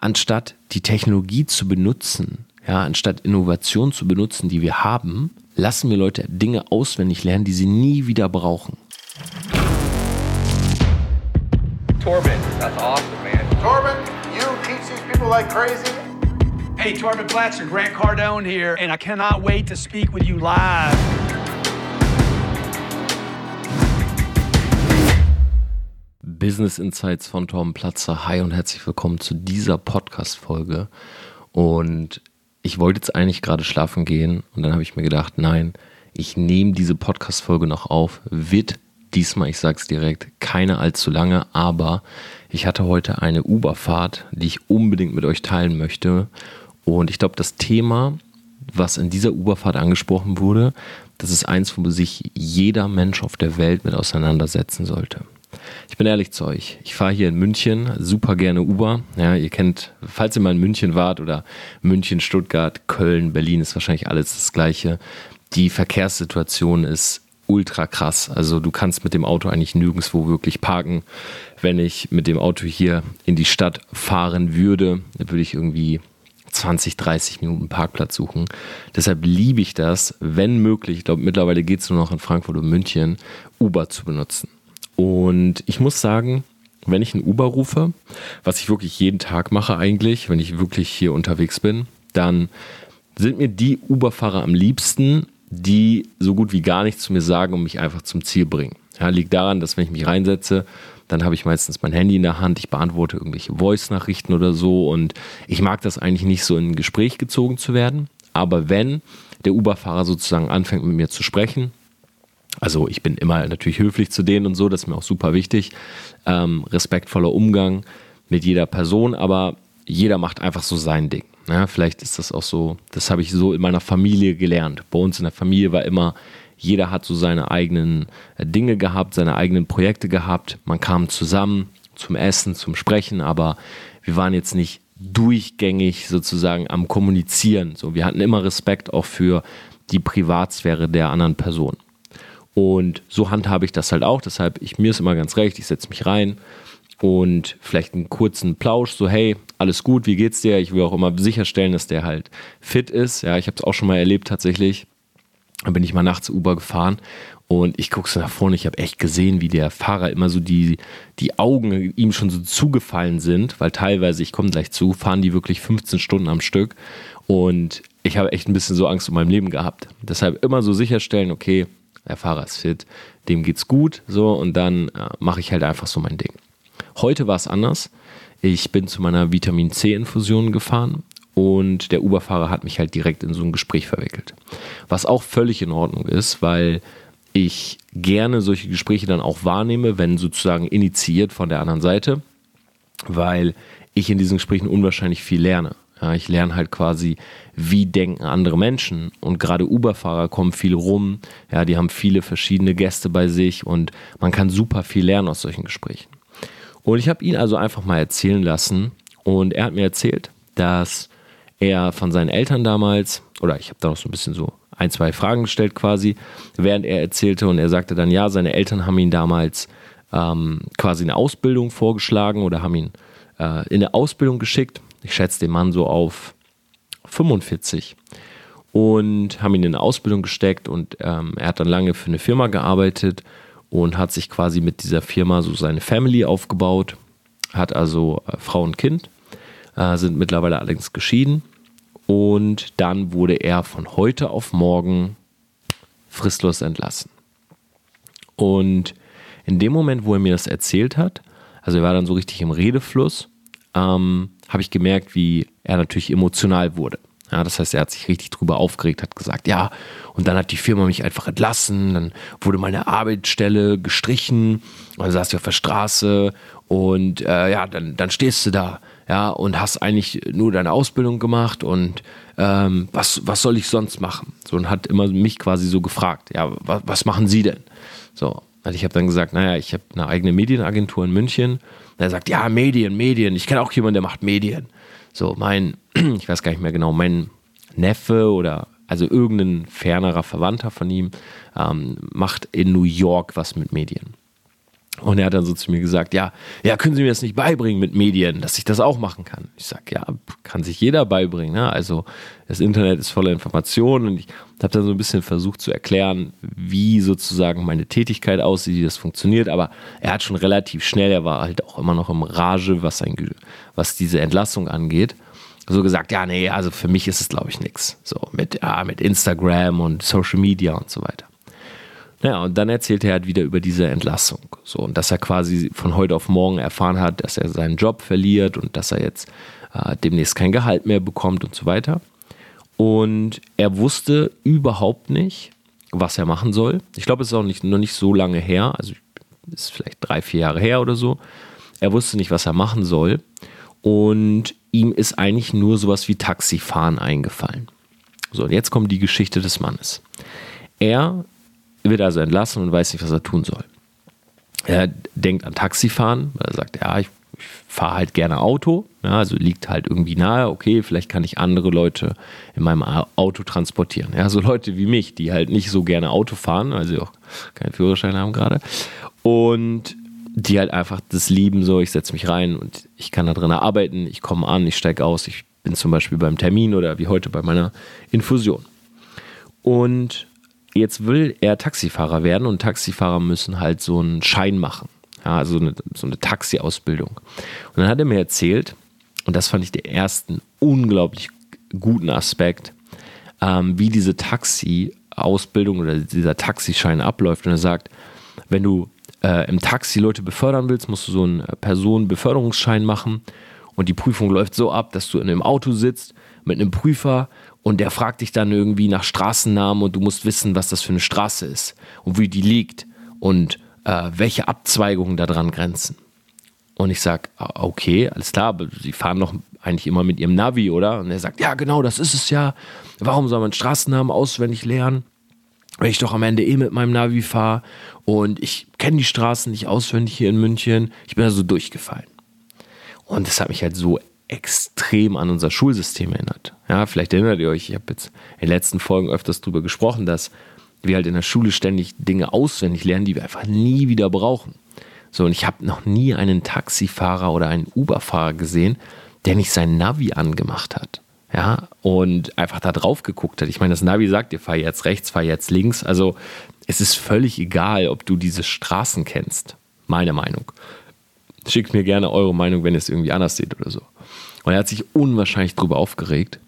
anstatt die Technologie zu benutzen, ja, anstatt Innovation zu benutzen, die wir haben, lassen wir Leute Dinge auswendig lernen, die sie nie wieder brauchen. Torben, that's awesome, man. Torben, you teach these people like crazy. Hey, Torben Blatcher, Grant Cardone here, and I cannot wait to speak with you live. Business Insights von Torben Platzer. Hi und herzlich willkommen zu dieser Podcast-Folge. Und ich wollte jetzt eigentlich gerade schlafen gehen und dann habe ich mir gedacht, nein, ich nehme diese Podcast-Folge noch auf. Wird diesmal, ich sage es direkt, keine allzu lange, aber ich hatte heute eine Uber-Fahrt, die ich unbedingt mit euch teilen möchte. Und ich glaube, das Thema, was in dieser Uber-Fahrt angesprochen wurde, das ist eins, wo sich jeder Mensch auf der Welt mit auseinandersetzen sollte. Ich bin ehrlich zu euch. Ich fahre hier in München super gerne Uber. Ja, ihr kennt, falls ihr mal in München wart oder München, Stuttgart, Köln, Berlin ist wahrscheinlich alles das Gleiche. Die Verkehrssituation ist ultra krass. Also du kannst mit dem Auto eigentlich nirgendwo wirklich parken. Wenn ich mit dem Auto hier in die Stadt fahren würde, würde ich irgendwie 20, 30 Minuten Parkplatz suchen. Deshalb liebe ich das, wenn möglich, ich glaube mittlerweile geht es nur noch in Frankfurt und München, Uber zu benutzen. Und ich muss sagen, wenn ich einen Uber rufe, was ich wirklich jeden Tag mache eigentlich, wenn ich wirklich hier unterwegs bin, dann sind mir die Uber-Fahrer am liebsten, die so gut wie gar nichts zu mir sagen und mich einfach zum Ziel bringen. Ja, liegt daran, dass wenn ich mich reinsetze, dann habe ich meistens mein Handy in der Hand, ich beantworte irgendwelche Voice-Nachrichten oder so und ich mag das eigentlich nicht so in ein Gespräch gezogen zu werden. Aber wenn der Uber-Fahrer sozusagen anfängt mit mir zu sprechen, also ich bin immer natürlich höflich zu denen und so, das ist mir auch super wichtig. Ähm, respektvoller Umgang mit jeder Person, aber jeder macht einfach so sein Ding. Ja, vielleicht ist das auch so, das habe ich so in meiner Familie gelernt. Bei uns in der Familie war immer, jeder hat so seine eigenen äh, Dinge gehabt, seine eigenen Projekte gehabt. Man kam zusammen zum Essen, zum Sprechen, aber wir waren jetzt nicht durchgängig sozusagen am Kommunizieren. So, wir hatten immer Respekt auch für die Privatsphäre der anderen Person. Und so handhabe ich das halt auch. Deshalb, ich, mir ist immer ganz recht, ich setze mich rein und vielleicht einen kurzen Plausch, so hey, alles gut, wie geht's dir? Ich will auch immer sicherstellen, dass der halt fit ist. Ja, ich habe es auch schon mal erlebt tatsächlich. Da bin ich mal nachts Uber gefahren und ich gucke so nach vorne. Ich habe echt gesehen, wie der Fahrer immer so die, die Augen ihm schon so zugefallen sind, weil teilweise, ich komme gleich zu, fahren die wirklich 15 Stunden am Stück und ich habe echt ein bisschen so Angst um mein Leben gehabt. Deshalb immer so sicherstellen, okay, der Fahrer ist fit, dem geht's gut, so und dann äh, mache ich halt einfach so mein Ding. Heute war es anders. Ich bin zu meiner Vitamin C-Infusion gefahren und der Uberfahrer hat mich halt direkt in so ein Gespräch verwickelt. Was auch völlig in Ordnung ist, weil ich gerne solche Gespräche dann auch wahrnehme, wenn sozusagen initiiert von der anderen Seite, weil ich in diesen Gesprächen unwahrscheinlich viel lerne. Ja, ich lerne halt quasi, wie denken andere Menschen. Und gerade Uber-Fahrer kommen viel rum. Ja, die haben viele verschiedene Gäste bei sich und man kann super viel lernen aus solchen Gesprächen. Und ich habe ihn also einfach mal erzählen lassen. Und er hat mir erzählt, dass er von seinen Eltern damals, oder ich habe da noch so ein bisschen so ein, zwei Fragen gestellt quasi, während er erzählte. Und er sagte dann, ja, seine Eltern haben ihn damals ähm, quasi eine Ausbildung vorgeschlagen oder haben ihn äh, in eine Ausbildung geschickt ich schätze den Mann so auf 45 und haben ihn in eine Ausbildung gesteckt und ähm, er hat dann lange für eine Firma gearbeitet und hat sich quasi mit dieser Firma so seine Family aufgebaut, hat also äh, Frau und Kind, äh, sind mittlerweile allerdings geschieden und dann wurde er von heute auf morgen fristlos entlassen. Und in dem Moment, wo er mir das erzählt hat, also er war dann so richtig im Redefluss, ähm, habe ich gemerkt, wie er natürlich emotional wurde. Ja, das heißt, er hat sich richtig drüber aufgeregt, hat gesagt, ja, und dann hat die Firma mich einfach entlassen, dann wurde meine Arbeitsstelle gestrichen, dann saß ich auf der Straße und äh, ja, dann, dann stehst du da, ja, und hast eigentlich nur deine Ausbildung gemacht und ähm, was, was soll ich sonst machen? So, und hat immer mich quasi so gefragt, ja, was, was machen Sie denn? So, also ich habe dann gesagt, naja, ich habe eine eigene Medienagentur in München und er sagt, ja, Medien, Medien. Ich kenne auch jemanden, der macht Medien. So, mein, ich weiß gar nicht mehr genau, mein Neffe oder also irgendein fernerer Verwandter von ihm ähm, macht in New York was mit Medien. Und er hat dann so zu mir gesagt, ja, ja, können Sie mir das nicht beibringen mit Medien, dass ich das auch machen kann? Ich sage, ja, kann sich jeder beibringen. Ne? Also das Internet ist voller Informationen und ich habe dann so ein bisschen versucht zu erklären, wie sozusagen meine Tätigkeit aussieht, wie das funktioniert. Aber er hat schon relativ schnell, er war halt auch immer noch im Rage, was, sein, was diese Entlassung angeht, so gesagt, ja, nee, also für mich ist es, glaube ich, nichts. So mit, ja, mit Instagram und Social Media und so weiter. Naja, und dann erzählte er halt wieder über diese Entlassung. So, und dass er quasi von heute auf morgen erfahren hat, dass er seinen Job verliert und dass er jetzt äh, demnächst kein Gehalt mehr bekommt und so weiter. Und er wusste überhaupt nicht, was er machen soll. Ich glaube, es ist auch nicht, noch nicht so lange her, also ist vielleicht drei, vier Jahre her oder so. Er wusste nicht, was er machen soll. Und ihm ist eigentlich nur sowas wie Taxifahren eingefallen. So, und jetzt kommt die Geschichte des Mannes. Er wird also entlassen und weiß nicht, was er tun soll. Er denkt an Taxifahren, weil er sagt, ja, ich, ich fahre halt gerne Auto, ja, also liegt halt irgendwie nahe, okay, vielleicht kann ich andere Leute in meinem Auto transportieren. Ja, so Leute wie mich, die halt nicht so gerne Auto fahren, weil sie auch keinen Führerschein haben gerade. Und die halt einfach das lieben, so ich setze mich rein und ich kann da drin arbeiten, ich komme an, ich steige aus, ich bin zum Beispiel beim Termin oder wie heute bei meiner Infusion. Und jetzt will er Taxifahrer werden und Taxifahrer müssen halt so einen Schein machen. Ja, also eine, so eine Taxi-Ausbildung. Und dann hat er mir erzählt, und das fand ich den ersten unglaublich guten Aspekt, ähm, wie diese Taxi-Ausbildung oder dieser Taxischein abläuft. Und er sagt, wenn du äh, im Taxi Leute befördern willst, musst du so einen Personenbeförderungsschein machen. Und die Prüfung läuft so ab, dass du in einem Auto sitzt mit einem Prüfer und der fragt dich dann irgendwie nach Straßennamen und du musst wissen, was das für eine Straße ist und wie die liegt und äh, welche Abzweigungen daran grenzen. Und ich sage, ah, okay, alles klar, aber sie fahren doch eigentlich immer mit ihrem Navi, oder? Und er sagt, ja, genau, das ist es ja. Warum soll man Straßennamen auswendig lernen? Wenn ich doch am Ende eh mit meinem Navi fahre und ich kenne die Straßen nicht auswendig hier in München. Ich bin da so durchgefallen. Und das hat mich halt so extrem an unser Schulsystem erinnert. Ja, vielleicht erinnert ihr euch, ich habe jetzt in den letzten Folgen öfters darüber gesprochen, dass wir halt in der Schule ständig Dinge auswendig lernen, die wir einfach nie wieder brauchen. So, und ich habe noch nie einen Taxifahrer oder einen Uberfahrer gesehen, der nicht sein Navi angemacht hat. Ja, und einfach da drauf geguckt hat. Ich meine, das Navi sagt dir, fahr jetzt rechts, fahr jetzt links. Also, es ist völlig egal, ob du diese Straßen kennst. Meine Meinung. Schickt mir gerne eure Meinung, wenn ihr es irgendwie anders seht oder so. Und er hat sich unwahrscheinlich drüber aufgeregt.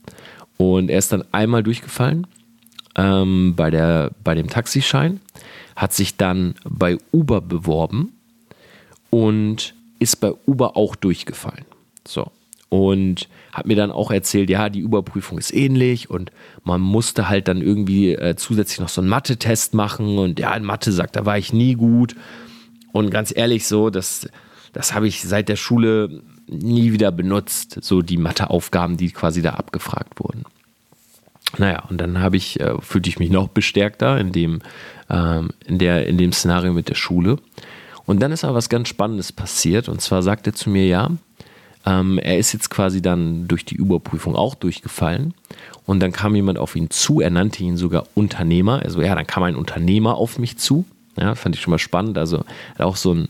Und er ist dann einmal durchgefallen ähm, bei, der, bei dem Taxischein, hat sich dann bei Uber beworben und ist bei Uber auch durchgefallen. So. Und hat mir dann auch erzählt, ja, die Überprüfung ist ähnlich und man musste halt dann irgendwie äh, zusätzlich noch so einen Mathe-Test machen und ja, in Mathe sagt, da war ich nie gut. Und ganz ehrlich, so, das, das habe ich seit der Schule nie wieder benutzt, so die Matheaufgaben, die quasi da abgefragt wurden. Naja, und dann habe ich, äh, fühlte ich mich noch bestärkter in dem, ähm, in, der, in dem Szenario mit der Schule. Und dann ist aber was ganz Spannendes passiert. Und zwar sagt er zu mir, ja, ähm, er ist jetzt quasi dann durch die Überprüfung auch durchgefallen. Und dann kam jemand auf ihn zu, er nannte ihn sogar Unternehmer. Also ja, dann kam ein Unternehmer auf mich zu. Ja, fand ich schon mal spannend. Also auch so ein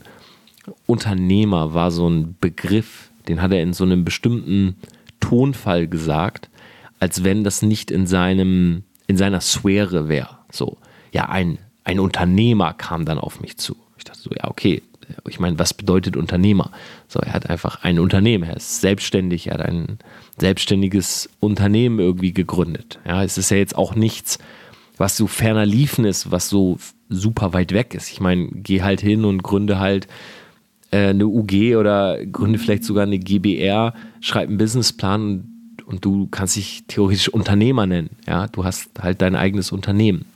Unternehmer war so ein Begriff, den hat er in so einem bestimmten Tonfall gesagt, als wenn das nicht in seinem, in seiner Sphäre wäre. So, ja, ein, ein Unternehmer kam dann auf mich zu. Ich dachte so, ja, okay, ich meine, was bedeutet Unternehmer? So, er hat einfach ein Unternehmen, er ist selbstständig, er hat ein selbstständiges Unternehmen irgendwie gegründet. Ja, es ist ja jetzt auch nichts, was so ferner liefen ist, was so super weit weg ist. Ich meine, geh halt hin und gründe halt eine UG oder gründe vielleicht sogar eine GBR, schreib einen Businessplan und, und du kannst dich theoretisch Unternehmer nennen. Ja, du hast halt dein eigenes Unternehmen.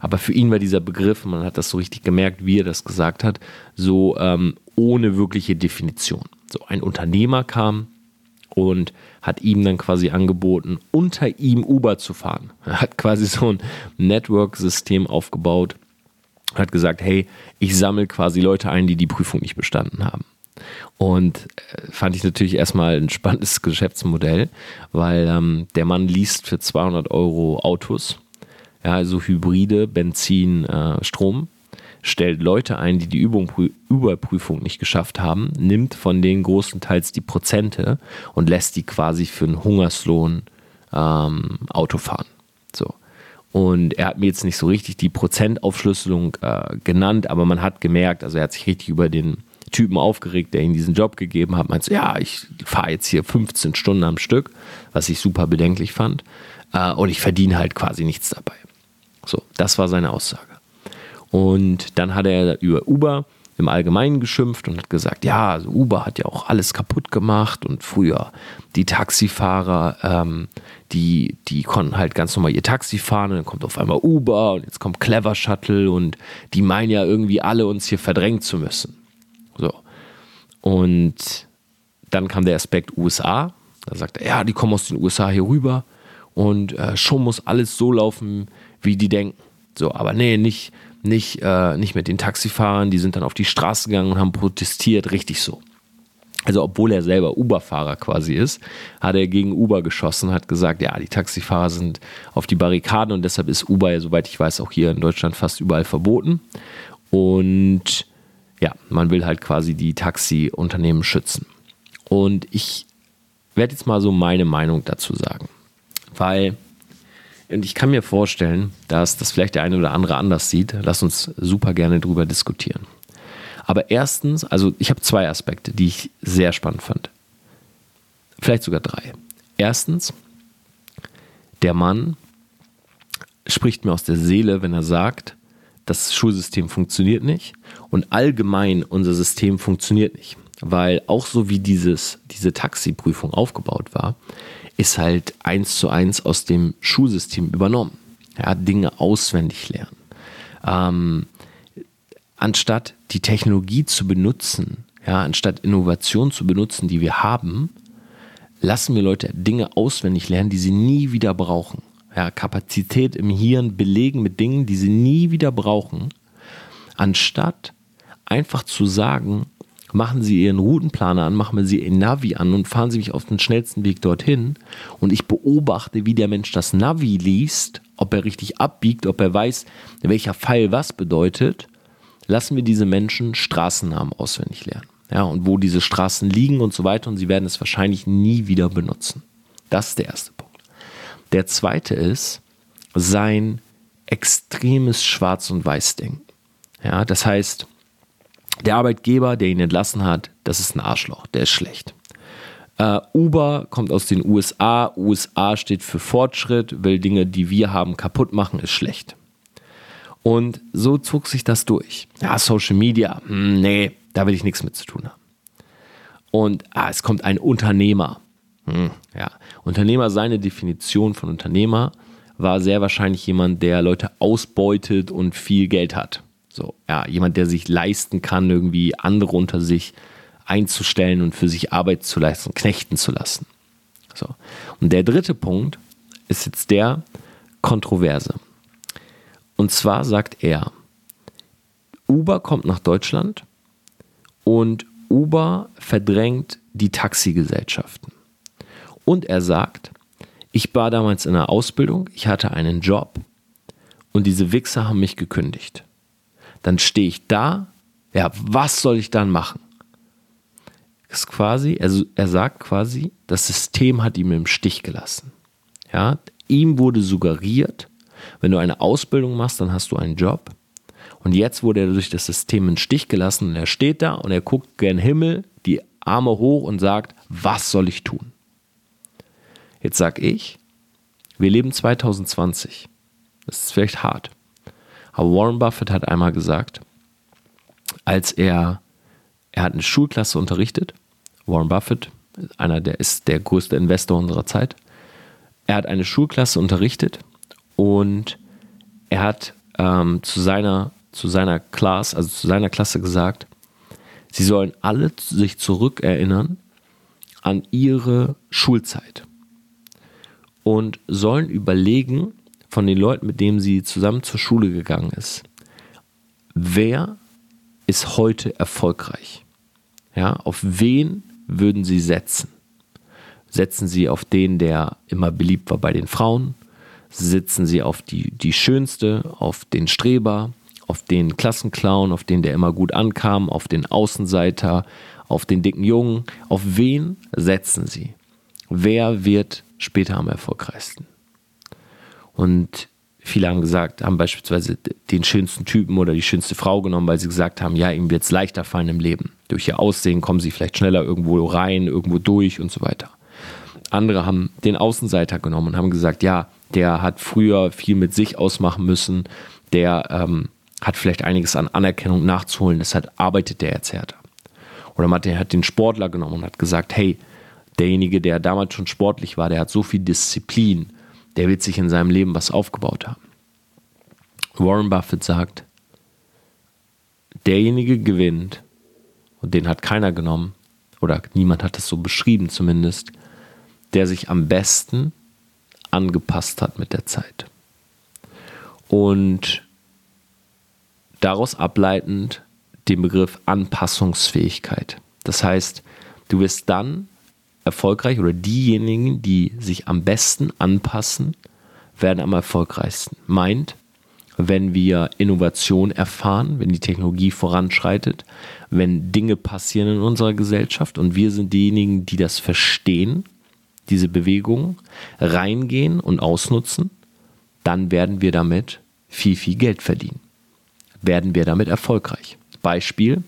Aber für ihn war dieser Begriff, man hat das so richtig gemerkt, wie er das gesagt hat, so ähm, ohne wirkliche Definition. So ein Unternehmer kam und hat ihm dann quasi angeboten, unter ihm Uber zu fahren. Er hat quasi so ein Network-System aufgebaut, hat gesagt, hey, ich sammle quasi Leute ein, die die Prüfung nicht bestanden haben. Und äh, fand ich natürlich erstmal ein spannendes Geschäftsmodell, weil ähm, der Mann liest für 200 Euro Autos ja, also Hybride, Benzin, äh, Strom. stellt Leute ein, die die Übung, Überprüfung nicht geschafft haben, nimmt von denen großenteils die Prozente und lässt die quasi für einen Hungerslohn ähm, Auto fahren. Und er hat mir jetzt nicht so richtig die Prozentaufschlüsselung äh, genannt, aber man hat gemerkt, also er hat sich richtig über den Typen aufgeregt, der ihm diesen Job gegeben hat. Meint so, ja, ich fahre jetzt hier 15 Stunden am Stück, was ich super bedenklich fand. Äh, und ich verdiene halt quasi nichts dabei. So, das war seine Aussage. Und dann hat er über Uber im Allgemeinen geschimpft und hat gesagt, ja, also Uber hat ja auch alles kaputt gemacht und früher die Taxifahrer, ähm, die, die konnten halt ganz normal ihr Taxi fahren und dann kommt auf einmal Uber und jetzt kommt Clever Shuttle und die meinen ja irgendwie alle uns hier verdrängen zu müssen. So. Und dann kam der Aspekt USA. Da sagt er, ja, die kommen aus den USA hier rüber und äh, schon muss alles so laufen, wie die denken. So, aber nee, nicht, nicht, äh, nicht mit den Taxifahrern, die sind dann auf die Straße gegangen und haben protestiert, richtig so. Also obwohl er selber Uber-Fahrer quasi ist, hat er gegen Uber geschossen, hat gesagt, ja, die Taxifahrer sind auf die Barrikaden und deshalb ist Uber, soweit ich weiß, auch hier in Deutschland fast überall verboten. Und ja, man will halt quasi die Taxiunternehmen schützen. Und ich werde jetzt mal so meine Meinung dazu sagen. Weil und ich kann mir vorstellen, dass das vielleicht der eine oder andere anders sieht. Lass uns super gerne drüber diskutieren. Aber erstens, also ich habe zwei Aspekte, die ich sehr spannend fand. Vielleicht sogar drei. Erstens, der Mann spricht mir aus der Seele, wenn er sagt, das Schulsystem funktioniert nicht und allgemein unser System funktioniert nicht. Weil auch so wie dieses, diese Taxiprüfung aufgebaut war, ist halt eins zu eins aus dem Schulsystem übernommen. Ja, Dinge auswendig lernen. Ähm, anstatt die Technologie zu benutzen, ja, anstatt Innovation zu benutzen, die wir haben, lassen wir Leute Dinge auswendig lernen, die sie nie wieder brauchen. Ja, Kapazität im Hirn belegen mit Dingen, die sie nie wieder brauchen, anstatt einfach zu sagen, machen Sie Ihren Routenplaner an, machen Sie Ihr Navi an und fahren Sie mich auf den schnellsten Weg dorthin. Und ich beobachte, wie der Mensch das Navi liest, ob er richtig abbiegt, ob er weiß, welcher Pfeil was bedeutet. Lassen wir diese Menschen Straßennamen auswendig lernen. Ja, und wo diese Straßen liegen und so weiter. Und sie werden es wahrscheinlich nie wieder benutzen. Das ist der erste Punkt. Der zweite ist sein extremes Schwarz- und Weiß-Denken. Ja, das heißt, der Arbeitgeber, der ihn entlassen hat, das ist ein Arschloch, der ist schlecht. Uh, Uber kommt aus den USA. USA steht für Fortschritt, will Dinge, die wir haben, kaputt machen, ist schlecht. Und so zog sich das durch. Ja, Social Media, hm, nee, da will ich nichts mit zu tun haben. Und ah, es kommt ein Unternehmer. Hm, ja, Unternehmer, seine Definition von Unternehmer war sehr wahrscheinlich jemand, der Leute ausbeutet und viel Geld hat. So, ja, jemand, der sich leisten kann, irgendwie andere unter sich einzustellen und für sich Arbeit zu leisten, knechten zu lassen. So. Und der dritte Punkt ist jetzt der Kontroverse. Und zwar sagt er, Uber kommt nach Deutschland und Uber verdrängt die Taxigesellschaften. Und er sagt, ich war damals in einer Ausbildung, ich hatte einen Job und diese Wichser haben mich gekündigt dann stehe ich da. Ja, was soll ich dann machen? ist quasi, also er sagt quasi, das System hat ihn im Stich gelassen. Ja, ihm wurde suggeriert, wenn du eine Ausbildung machst, dann hast du einen Job. Und jetzt wurde er durch das System im Stich gelassen und er steht da und er guckt gen Himmel, die Arme hoch und sagt, was soll ich tun? Jetzt sag ich, wir leben 2020. Das ist vielleicht hart. Warren Buffett hat einmal gesagt, als er, er hat eine Schulklasse unterrichtet, Warren Buffett, einer der ist der größte Investor unserer Zeit, er hat eine Schulklasse unterrichtet und er hat ähm, zu seiner zu seiner Class, also zu seiner Klasse gesagt, sie sollen alle sich zurückerinnern an ihre Schulzeit und sollen überlegen, von den Leuten, mit denen sie zusammen zur Schule gegangen ist, wer ist heute erfolgreich? Ja, auf wen würden sie setzen? Setzen sie auf den, der immer beliebt war bei den Frauen? Sitzen sie auf die, die Schönste, auf den Streber, auf den Klassenclown, auf den der immer gut ankam, auf den Außenseiter, auf den dicken Jungen. Auf wen setzen sie? Wer wird später am erfolgreichsten? Und viele haben gesagt, haben beispielsweise den schönsten Typen oder die schönste Frau genommen, weil sie gesagt haben, ja, ihm wird es leichter fallen im Leben. Durch ihr Aussehen kommen sie vielleicht schneller irgendwo rein, irgendwo durch und so weiter. Andere haben den Außenseiter genommen und haben gesagt, ja, der hat früher viel mit sich ausmachen müssen, der ähm, hat vielleicht einiges an Anerkennung nachzuholen, deshalb arbeitet der jetzt härter. Oder man hat den Sportler genommen und hat gesagt, hey, derjenige, der damals schon sportlich war, der hat so viel Disziplin, der wird sich in seinem Leben was aufgebaut haben. Warren Buffett sagt, derjenige gewinnt, und den hat keiner genommen, oder niemand hat es so beschrieben zumindest, der sich am besten angepasst hat mit der Zeit. Und daraus ableitend den Begriff Anpassungsfähigkeit. Das heißt, du wirst dann erfolgreich oder diejenigen, die sich am besten anpassen, werden am erfolgreichsten. Meint, wenn wir Innovation erfahren, wenn die Technologie voranschreitet, wenn Dinge passieren in unserer Gesellschaft und wir sind diejenigen, die das verstehen, diese Bewegung, reingehen und ausnutzen, dann werden wir damit viel, viel Geld verdienen. Werden wir damit erfolgreich. Beispiel,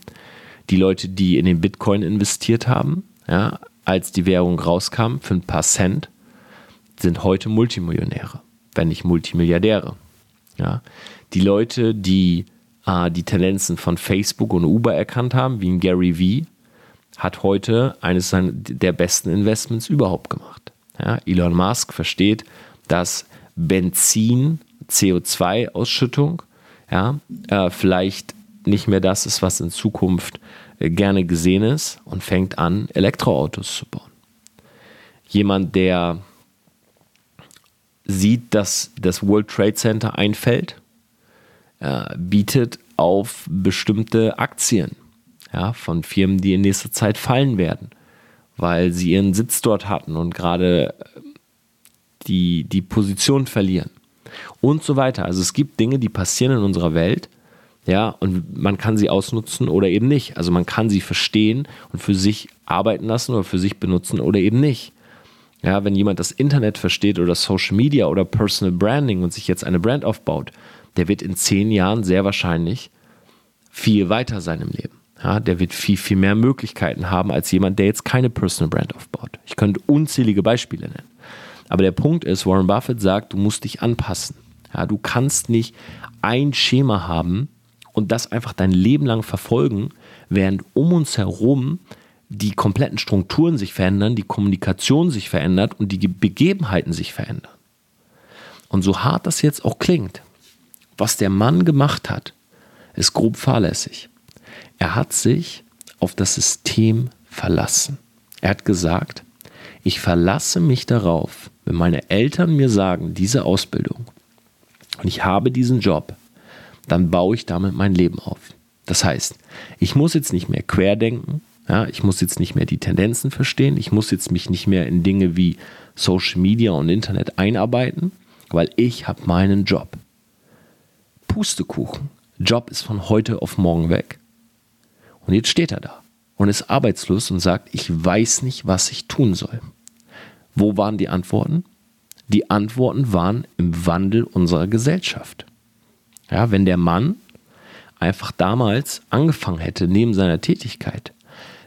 die Leute, die in den Bitcoin investiert haben, ja, als die Währung rauskam, für ein paar Cent, sind heute Multimillionäre, wenn nicht Multimilliardäre. Ja. Die Leute, die äh, die Tendenzen von Facebook und Uber erkannt haben, wie ein Gary Vee, hat heute eines der besten Investments überhaupt gemacht. Ja, Elon Musk versteht, dass Benzin, CO2-Ausschüttung, ja, äh, vielleicht nicht mehr das ist, was in Zukunft gerne gesehen ist und fängt an, Elektroautos zu bauen. Jemand, der sieht, dass das World Trade Center einfällt, äh, bietet auf bestimmte Aktien ja, von Firmen, die in nächster Zeit fallen werden, weil sie ihren Sitz dort hatten und gerade äh, die, die Position verlieren und so weiter. Also es gibt Dinge, die passieren in unserer Welt, ja, und man kann sie ausnutzen oder eben nicht. Also man kann sie verstehen und für sich arbeiten lassen oder für sich benutzen oder eben nicht. Ja, wenn jemand das Internet versteht oder Social Media oder Personal Branding und sich jetzt eine Brand aufbaut, der wird in zehn Jahren sehr wahrscheinlich viel weiter sein im Leben. Ja, der wird viel, viel mehr Möglichkeiten haben als jemand, der jetzt keine Personal Brand aufbaut. Ich könnte unzählige Beispiele nennen. Aber der Punkt ist, Warren Buffett sagt, du musst dich anpassen. Ja, du kannst nicht ein Schema haben und das einfach dein Leben lang verfolgen, während um uns herum die kompletten Strukturen sich verändern, die Kommunikation sich verändert und die Begebenheiten sich verändern. Und so hart das jetzt auch klingt, was der Mann gemacht hat, ist grob fahrlässig. Er hat sich auf das System verlassen. Er hat gesagt, ich verlasse mich darauf, wenn meine Eltern mir sagen, diese Ausbildung und ich habe diesen Job, dann baue ich damit mein Leben auf. Das heißt, ich muss jetzt nicht mehr querdenken, ja, ich muss jetzt nicht mehr die Tendenzen verstehen, ich muss jetzt mich nicht mehr in Dinge wie Social Media und Internet einarbeiten, weil ich habe meinen Job. Pustekuchen. Job ist von heute auf morgen weg. Und jetzt steht er da und ist arbeitslos und sagt, ich weiß nicht, was ich tun soll. Wo waren die Antworten? Die Antworten waren im Wandel unserer Gesellschaft. Ja, wenn der Mann einfach damals angefangen hätte, neben seiner Tätigkeit,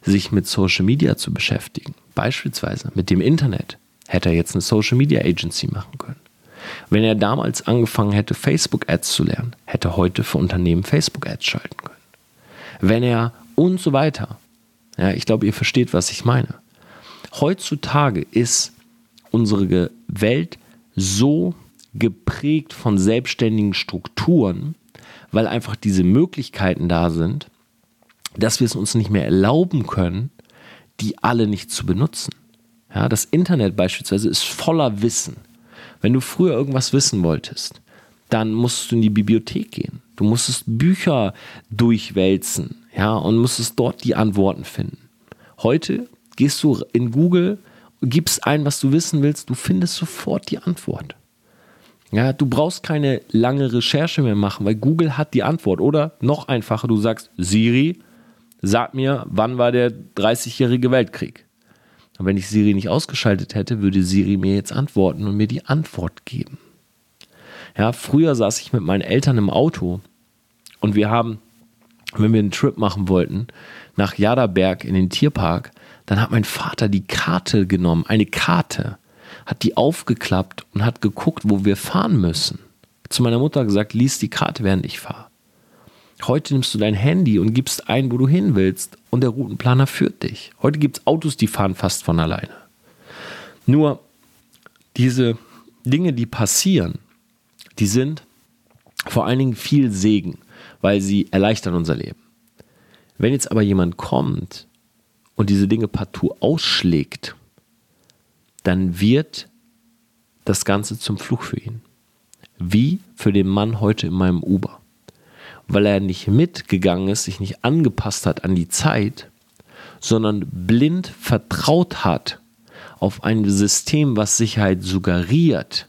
sich mit Social Media zu beschäftigen, beispielsweise mit dem Internet, hätte er jetzt eine Social Media Agency machen können. Wenn er damals angefangen hätte, Facebook Ads zu lernen, hätte er heute für Unternehmen Facebook Ads schalten können. Wenn er und so weiter. Ja, ich glaube, ihr versteht, was ich meine. Heutzutage ist unsere Welt so geprägt von selbstständigen Strukturen, weil einfach diese Möglichkeiten da sind, dass wir es uns nicht mehr erlauben können, die alle nicht zu benutzen. Ja, das Internet beispielsweise ist voller Wissen. Wenn du früher irgendwas wissen wolltest, dann musstest du in die Bibliothek gehen. Du musstest Bücher durchwälzen ja, und musstest dort die Antworten finden. Heute gehst du in Google, gibst ein, was du wissen willst, du findest sofort die Antwort. Ja, du brauchst keine lange Recherche mehr machen, weil Google hat die Antwort. Oder noch einfacher, du sagst, Siri, sag mir, wann war der 30-jährige Weltkrieg? Und wenn ich Siri nicht ausgeschaltet hätte, würde Siri mir jetzt antworten und mir die Antwort geben. Ja, früher saß ich mit meinen Eltern im Auto und wir haben, wenn wir einen Trip machen wollten, nach Jaderberg in den Tierpark, dann hat mein Vater die Karte genommen, eine Karte, hat die aufgeklappt und hat geguckt, wo wir fahren müssen. Zu meiner Mutter gesagt, lies die Karte, während ich fahre. Heute nimmst du dein Handy und gibst ein, wo du hin willst und der Routenplaner führt dich. Heute gibt es Autos, die fahren fast von alleine. Nur diese Dinge, die passieren, die sind vor allen Dingen viel Segen, weil sie erleichtern unser Leben. Wenn jetzt aber jemand kommt und diese Dinge partout ausschlägt, dann wird das Ganze zum Fluch für ihn. Wie für den Mann heute in meinem Uber weil er nicht mitgegangen ist, sich nicht angepasst hat an die Zeit, sondern blind vertraut hat auf ein System, was Sicherheit suggeriert,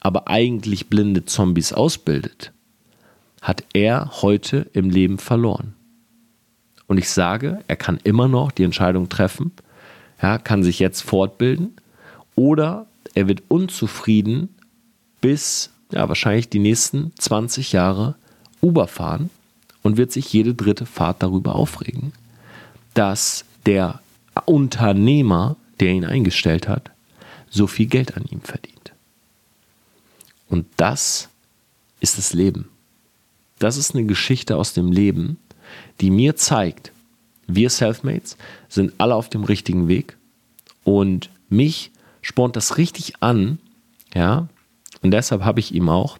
aber eigentlich blinde Zombies ausbildet, hat er heute im Leben verloren. Und ich sage, er kann immer noch die Entscheidung treffen, ja, kann sich jetzt fortbilden oder er wird unzufrieden bis ja, wahrscheinlich die nächsten 20 Jahre Uber fahren und wird sich jede dritte Fahrt darüber aufregen, dass der Unternehmer, der ihn eingestellt hat, so viel Geld an ihm verdient. Und das ist das Leben. Das ist eine Geschichte aus dem Leben, die mir zeigt, wir Selfmates sind alle auf dem richtigen Weg und mich spornt das richtig an, ja, und deshalb habe ich ihm auch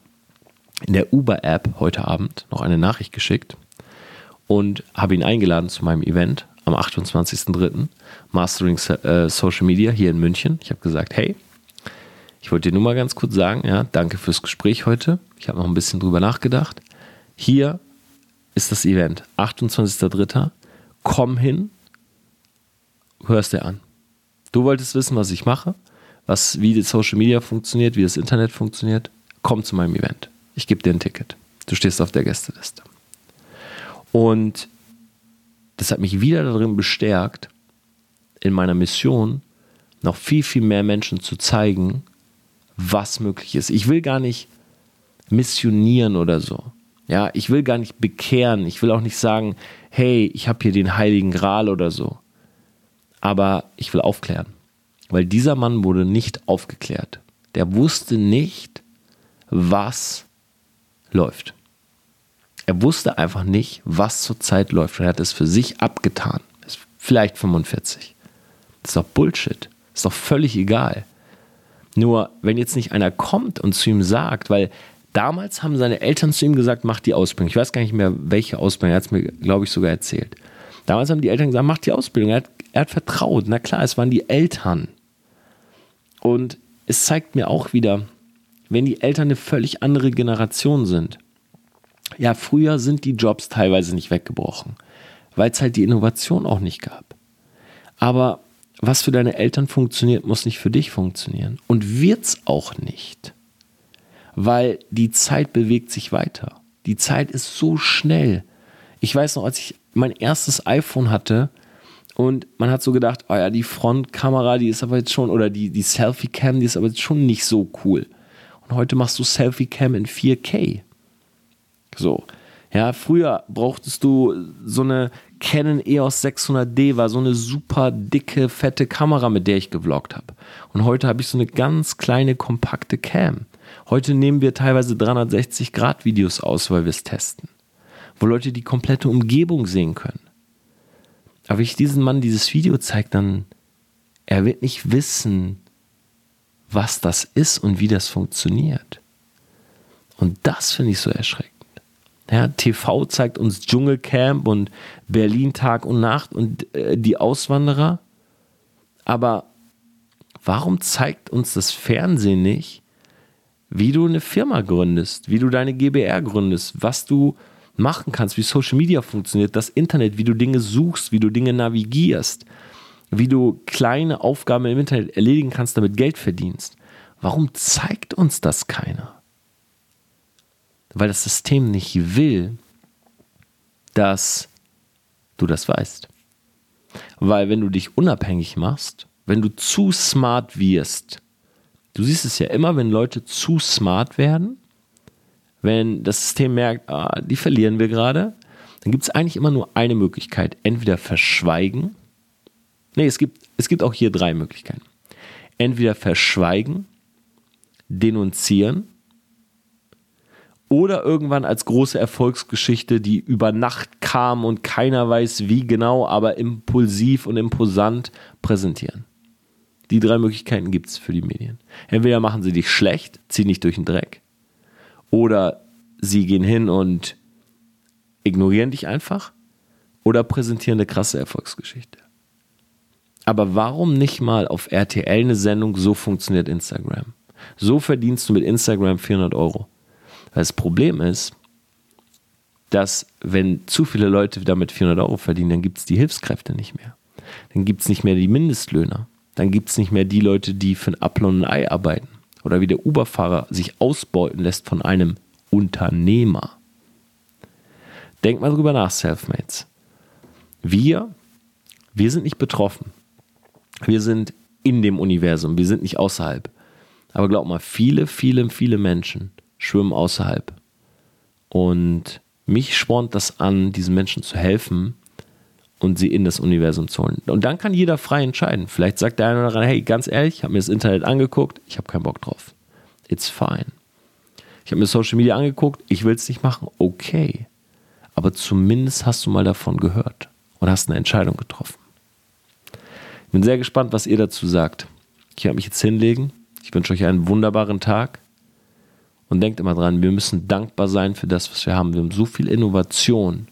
in der Uber-App heute Abend noch eine Nachricht geschickt und habe ihn eingeladen zu meinem Event am 28.03. Mastering äh, Social Media hier in München. Ich habe gesagt, hey, ich wollte dir nur mal ganz kurz sagen, ja, danke fürs Gespräch heute. Ich habe noch ein bisschen drüber nachgedacht. Hier ist das Event, 28.03. Komm hin, hörst dir an. Du wolltest wissen, was ich mache, was, wie die Social Media funktioniert, wie das Internet funktioniert. Komm zu meinem Event ich gebe dir ein Ticket. Du stehst auf der Gästeliste. Und das hat mich wieder darin bestärkt, in meiner Mission noch viel, viel mehr Menschen zu zeigen, was möglich ist. Ich will gar nicht missionieren oder so. Ja, ich will gar nicht bekehren. Ich will auch nicht sagen, hey, ich habe hier den Heiligen Gral oder so. Aber ich will aufklären. Weil dieser Mann wurde nicht aufgeklärt. Der wusste nicht, was läuft. Er wusste einfach nicht, was zurzeit läuft und er hat es für sich abgetan. Ist vielleicht 45. Das ist doch Bullshit. Ist doch völlig egal. Nur, wenn jetzt nicht einer kommt und zu ihm sagt, weil damals haben seine Eltern zu ihm gesagt, mach die Ausbildung. Ich weiß gar nicht mehr, welche Ausbildung. Er hat es mir, glaube ich, sogar erzählt. Damals haben die Eltern gesagt, mach die Ausbildung. Er hat, er hat vertraut. Na klar, es waren die Eltern. Und es zeigt mir auch wieder, wenn die Eltern eine völlig andere Generation sind. Ja, früher sind die Jobs teilweise nicht weggebrochen, weil es halt die Innovation auch nicht gab. Aber was für deine Eltern funktioniert, muss nicht für dich funktionieren. Und wird es auch nicht. Weil die Zeit bewegt sich weiter. Die Zeit ist so schnell. Ich weiß noch, als ich mein erstes iPhone hatte und man hat so gedacht, oh ja, die Frontkamera, die ist aber jetzt schon, oder die, die Selfie-Cam, die ist aber jetzt schon nicht so cool. Und heute machst du Selfie-Cam in 4K. So. Ja, früher brauchtest du so eine Canon EOS 600D, war so eine super dicke, fette Kamera, mit der ich gevloggt habe. Und heute habe ich so eine ganz kleine, kompakte Cam. Heute nehmen wir teilweise 360-Grad-Videos aus, weil wir es testen. Wo Leute die komplette Umgebung sehen können. Aber wenn ich diesem Mann dieses Video zeige, dann, er wird nicht wissen, was das ist und wie das funktioniert. Und das finde ich so erschreckend. Ja, TV zeigt uns Dschungelcamp und Berlin Tag und Nacht und äh, die Auswanderer. Aber warum zeigt uns das Fernsehen nicht, wie du eine Firma gründest, wie du deine GBR gründest, was du machen kannst, wie Social Media funktioniert, das Internet, wie du Dinge suchst, wie du Dinge navigierst, wie du kleine Aufgaben im Internet erledigen kannst, damit Geld verdienst. Warum zeigt uns das keiner? weil das System nicht will, dass du das weißt. Weil wenn du dich unabhängig machst, wenn du zu smart wirst, du siehst es ja immer, wenn Leute zu smart werden, wenn das System merkt, ah, die verlieren wir gerade, dann gibt es eigentlich immer nur eine Möglichkeit. Entweder verschweigen. Nee, es gibt, es gibt auch hier drei Möglichkeiten. Entweder verschweigen, denunzieren oder irgendwann als große Erfolgsgeschichte, die über Nacht kam und keiner weiß wie genau, aber impulsiv und imposant präsentieren. Die drei Möglichkeiten gibt es für die Medien. Entweder machen sie dich schlecht, ziehen dich durch den Dreck, oder sie gehen hin und ignorieren dich einfach, oder präsentieren eine krasse Erfolgsgeschichte. Aber warum nicht mal auf RTL eine Sendung, so funktioniert Instagram? So verdienst du mit Instagram 400 Euro. Weil das Problem ist, dass wenn zu viele Leute damit 400 Euro verdienen, dann gibt es die Hilfskräfte nicht mehr. Dann gibt es nicht mehr die Mindestlöhner. Dann gibt es nicht mehr die Leute, die für ein Apfel und ein Ei arbeiten. Oder wie der Uber-Fahrer sich ausbeuten lässt von einem Unternehmer. Denk mal drüber nach, Selfmates. Wir, wir sind nicht betroffen. Wir sind in dem Universum, wir sind nicht außerhalb. Aber glaub mal, viele, viele, viele Menschen schwimmen außerhalb. Und mich spornt das an, diesen Menschen zu helfen und sie in das Universum zu holen. Und dann kann jeder frei entscheiden. Vielleicht sagt der eine oder andere, hey, ganz ehrlich, ich habe mir das Internet angeguckt, ich habe keinen Bock drauf. It's fine. Ich habe mir Social Media angeguckt, ich will es nicht machen, okay. Aber zumindest hast du mal davon gehört und hast eine Entscheidung getroffen. Ich bin sehr gespannt, was ihr dazu sagt. Ich werde mich jetzt hinlegen. Ich wünsche euch einen wunderbaren Tag. Und denkt immer dran, wir müssen dankbar sein für das, was wir haben. Wir haben so viel Innovation.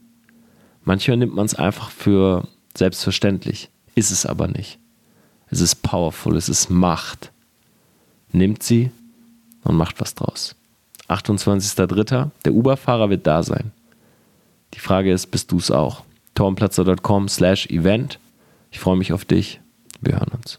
Manchmal nimmt man es einfach für selbstverständlich. Ist es aber nicht. Es ist powerful, es ist Macht. Nimmt sie und macht was draus. 28.03. Der Uber-Fahrer wird da sein. Die Frage ist, bist du es auch? tormplatzer.com slash event. Ich freue mich auf dich. Wir hören uns.